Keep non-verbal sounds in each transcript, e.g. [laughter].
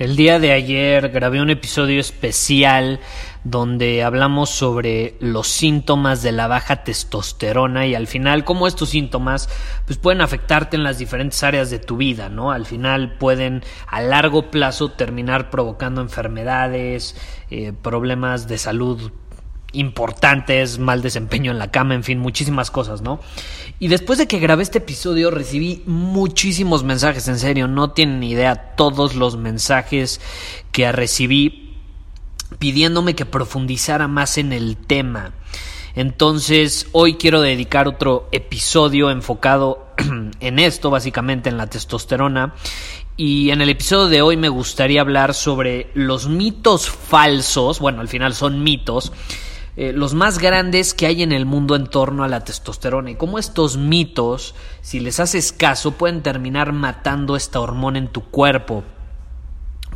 El día de ayer grabé un episodio especial donde hablamos sobre los síntomas de la baja testosterona y al final cómo estos síntomas pues pueden afectarte en las diferentes áreas de tu vida, ¿no? Al final pueden a largo plazo terminar provocando enfermedades, eh, problemas de salud importantes, mal desempeño en la cama, en fin, muchísimas cosas, ¿no? Y después de que grabé este episodio recibí muchísimos mensajes, en serio, no tienen idea todos los mensajes que recibí pidiéndome que profundizara más en el tema. Entonces, hoy quiero dedicar otro episodio enfocado [clears throat] en esto, básicamente en la testosterona. Y en el episodio de hoy me gustaría hablar sobre los mitos falsos, bueno, al final son mitos, eh, los más grandes que hay en el mundo en torno a la testosterona y cómo estos mitos, si les haces caso, pueden terminar matando esta hormona en tu cuerpo.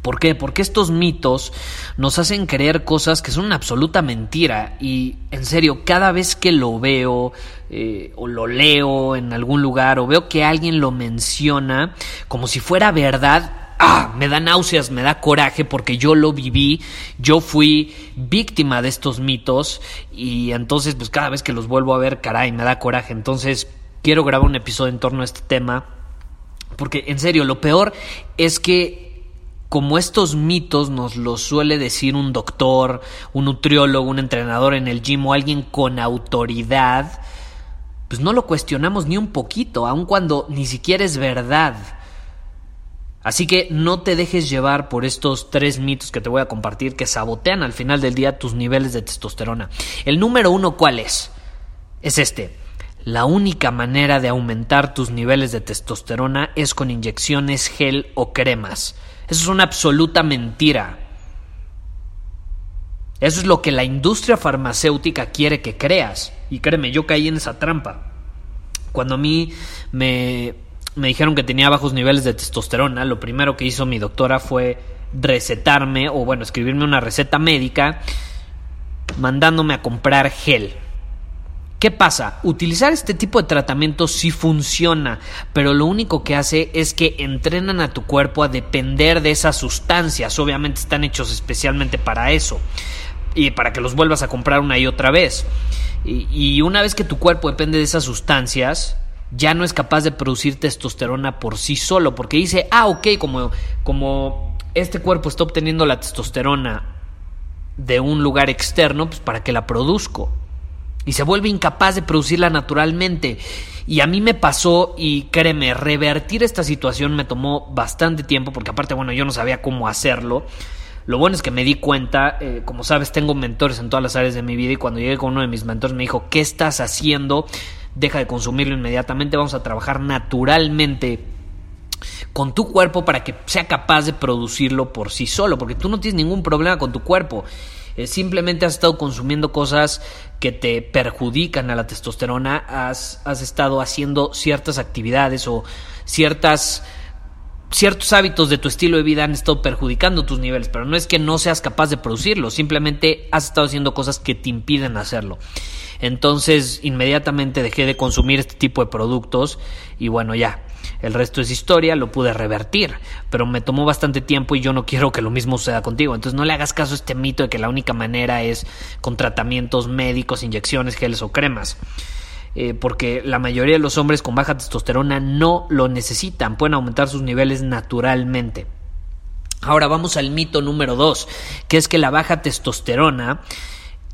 ¿Por qué? Porque estos mitos nos hacen creer cosas que son una absoluta mentira y en serio, cada vez que lo veo eh, o lo leo en algún lugar o veo que alguien lo menciona como si fuera verdad, ah, me da náuseas, me da coraje porque yo lo viví, yo fui víctima de estos mitos y entonces pues cada vez que los vuelvo a ver, caray, me da coraje. Entonces quiero grabar un episodio en torno a este tema porque en serio, lo peor es que como estos mitos nos los suele decir un doctor, un nutriólogo, un entrenador en el gym o alguien con autoridad, pues no lo cuestionamos ni un poquito, aun cuando ni siquiera es verdad. Así que no te dejes llevar por estos tres mitos que te voy a compartir que sabotean al final del día tus niveles de testosterona. El número uno, ¿cuál es? Es este. La única manera de aumentar tus niveles de testosterona es con inyecciones gel o cremas. Eso es una absoluta mentira. Eso es lo que la industria farmacéutica quiere que creas. Y créeme, yo caí en esa trampa. Cuando a mí me, me dijeron que tenía bajos niveles de testosterona, lo primero que hizo mi doctora fue recetarme, o bueno, escribirme una receta médica, mandándome a comprar gel. ¿Qué pasa? Utilizar este tipo de tratamiento sí funciona, pero lo único que hace es que entrenan a tu cuerpo a depender de esas sustancias. Obviamente están hechos especialmente para eso y para que los vuelvas a comprar una y otra vez. Y, y una vez que tu cuerpo depende de esas sustancias, ya no es capaz de producir testosterona por sí solo, porque dice, ah, ok, como, como este cuerpo está obteniendo la testosterona de un lugar externo, pues para que la produzco. Y se vuelve incapaz de producirla naturalmente. Y a mí me pasó, y créeme, revertir esta situación me tomó bastante tiempo, porque aparte, bueno, yo no sabía cómo hacerlo. Lo bueno es que me di cuenta, eh, como sabes, tengo mentores en todas las áreas de mi vida y cuando llegué con uno de mis mentores me dijo, ¿qué estás haciendo? Deja de consumirlo inmediatamente, vamos a trabajar naturalmente con tu cuerpo para que sea capaz de producirlo por sí solo, porque tú no tienes ningún problema con tu cuerpo. Eh, simplemente has estado consumiendo cosas que te perjudican a la testosterona, has, estado haciendo ciertas actividades o ciertas ciertos hábitos de tu estilo de vida han estado perjudicando tus niveles, pero no es que no seas capaz de producirlo, simplemente has estado haciendo cosas que te impiden hacerlo. Entonces, inmediatamente dejé de consumir este tipo de productos y bueno, ya, el resto es historia, lo pude revertir, pero me tomó bastante tiempo y yo no [laughs] quiero que lo mismo suceda contigo. Entonces no le hagas caso a este mito de que la única manera es con tratamientos médicos, inyecciones, geles o cremas. Eh, porque la mayoría de los hombres con baja testosterona no lo necesitan, pueden aumentar sus niveles naturalmente. Ahora vamos al mito número dos, que es que la baja testosterona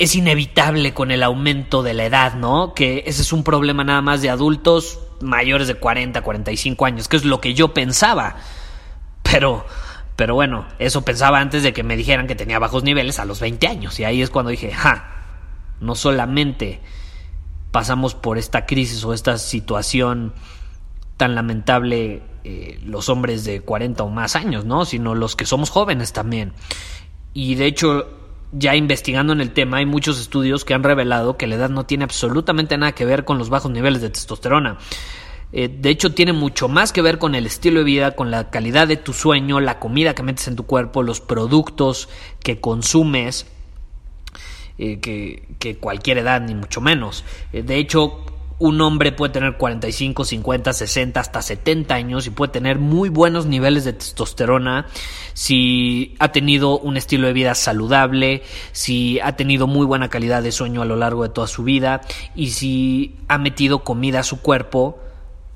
es inevitable con el aumento de la edad, ¿no? Que ese es un problema nada más de adultos mayores de 40, 45 años, que es lo que yo pensaba. Pero, pero bueno, eso pensaba antes de que me dijeran que tenía bajos niveles a los 20 años. Y ahí es cuando dije, ja, no solamente pasamos por esta crisis o esta situación tan lamentable eh, los hombres de 40 o más años, ¿no? Sino los que somos jóvenes también. Y de hecho, ya investigando en el tema, hay muchos estudios que han revelado que la edad no tiene absolutamente nada que ver con los bajos niveles de testosterona. Eh, de hecho, tiene mucho más que ver con el estilo de vida, con la calidad de tu sueño, la comida que metes en tu cuerpo, los productos que consumes, eh, que, que, cualquier edad, ni mucho menos. Eh, de hecho, un hombre puede tener 45, 50, 60, hasta 70 años y puede tener muy buenos niveles de testosterona si ha tenido un estilo de vida saludable, si ha tenido muy buena calidad de sueño a lo largo de toda su vida y si ha metido comida a su cuerpo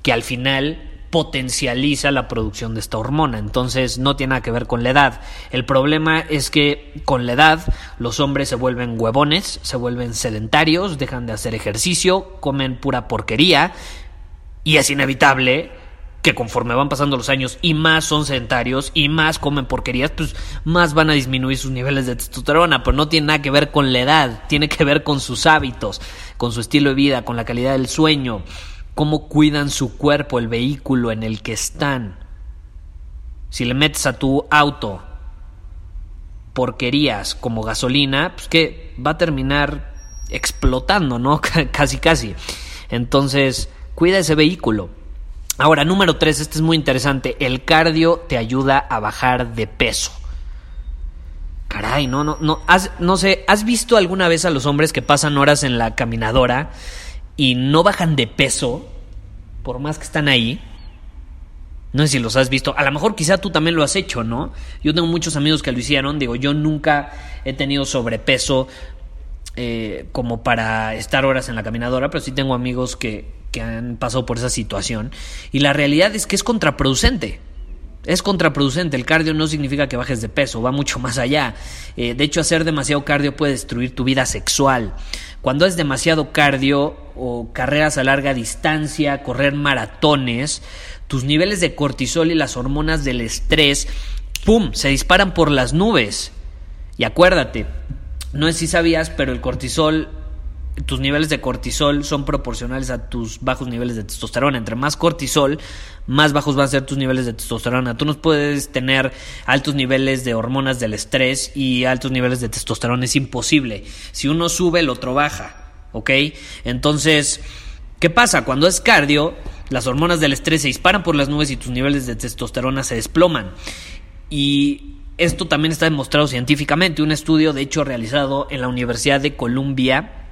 que al final potencializa la producción de esta hormona. Entonces no tiene nada que ver con la edad. El problema es que con la edad los hombres se vuelven huevones, se vuelven sedentarios, dejan de hacer ejercicio, comen pura porquería y es inevitable que conforme van pasando los años y más son sedentarios y más comen porquerías, pues más van a disminuir sus niveles de testosterona, pero no tiene nada que ver con la edad, tiene que ver con sus hábitos, con su estilo de vida, con la calidad del sueño cómo cuidan su cuerpo, el vehículo en el que están. Si le metes a tu auto porquerías como gasolina, pues que va a terminar explotando, ¿no? [laughs] casi, casi. Entonces, cuida ese vehículo. Ahora, número tres, este es muy interesante. El cardio te ayuda a bajar de peso. Caray, no, no, no. no sé, ¿has visto alguna vez a los hombres que pasan horas en la caminadora y no bajan de peso, por más que están ahí. No sé si los has visto. A lo mejor quizá tú también lo has hecho, ¿no? Yo tengo muchos amigos que lo hicieron. Digo, yo nunca he tenido sobrepeso eh, como para estar horas en la caminadora, pero sí tengo amigos que, que han pasado por esa situación. Y la realidad es que es contraproducente. Es contraproducente. El cardio no significa que bajes de peso, va mucho más allá. Eh, de hecho, hacer demasiado cardio puede destruir tu vida sexual. Cuando es demasiado cardio o carreras a larga distancia, correr maratones, tus niveles de cortisol y las hormonas del estrés, ¡pum!, se disparan por las nubes. Y acuérdate, no sé si sabías, pero el cortisol tus niveles de cortisol son proporcionales a tus bajos niveles de testosterona. Entre más cortisol, más bajos van a ser tus niveles de testosterona. Tú no puedes tener altos niveles de hormonas del estrés y altos niveles de testosterona. Es imposible. Si uno sube, el otro baja. ¿Ok? Entonces, ¿qué pasa? Cuando es cardio, las hormonas del estrés se disparan por las nubes y tus niveles de testosterona se desploman. Y esto también está demostrado científicamente. Un estudio, de hecho, realizado en la Universidad de Columbia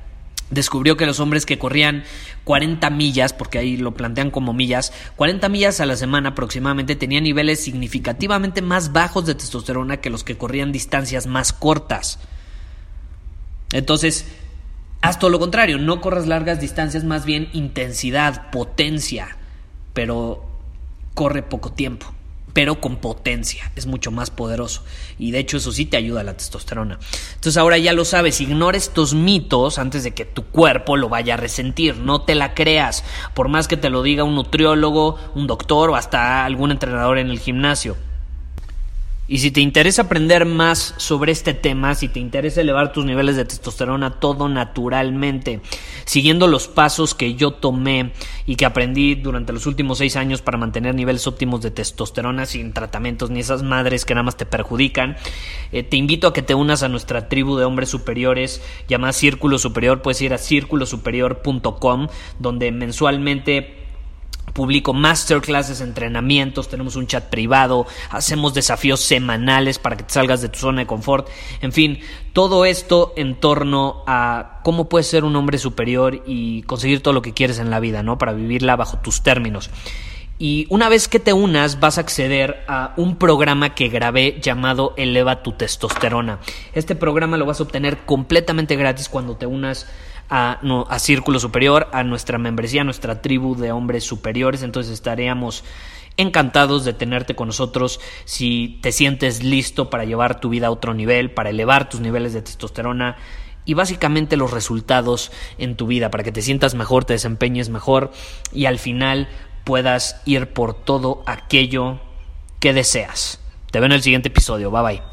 descubrió que los hombres que corrían 40 millas, porque ahí lo plantean como millas, 40 millas a la semana aproximadamente tenían niveles significativamente más bajos de testosterona que los que corrían distancias más cortas. Entonces, haz todo lo contrario, no corras largas distancias, más bien intensidad, potencia, pero corre poco tiempo pero con potencia, es mucho más poderoso. Y de hecho eso sí te ayuda a la testosterona. Entonces ahora ya lo sabes, ignora estos mitos antes de que tu cuerpo lo vaya a resentir, no te la creas, por más que te lo diga un nutriólogo, un doctor o hasta algún entrenador en el gimnasio. Y si te interesa aprender más sobre este tema, si te interesa elevar tus niveles de testosterona todo naturalmente, siguiendo los pasos que yo tomé y que aprendí durante los últimos seis años para mantener niveles óptimos de testosterona sin tratamientos ni esas madres que nada más te perjudican, eh, te invito a que te unas a nuestra tribu de hombres superiores llamada Círculo Superior. Puedes ir a círculosuperior.com donde mensualmente publico masterclasses, entrenamientos, tenemos un chat privado, hacemos desafíos semanales para que te salgas de tu zona de confort, en fin, todo esto en torno a cómo puedes ser un hombre superior y conseguir todo lo que quieres en la vida, ¿no? Para vivirla bajo tus términos. Y una vez que te unas vas a acceder a un programa que grabé llamado Eleva tu testosterona. Este programa lo vas a obtener completamente gratis cuando te unas a, Círculo Superior, a nuestra membresía, a nuestra tribu de hombres superiores. Entonces estaríamos encantados de tenerte con nosotros si te sientes listo para llevar tu vida a otro nivel, para elevar tus niveles de testosterona y básicamente los resultados en tu vida, para que te sientas mejor, te desempeñes mejor y al final puedas ir por todo aquello que deseas. Te veo en el siguiente episodio. Bye bye.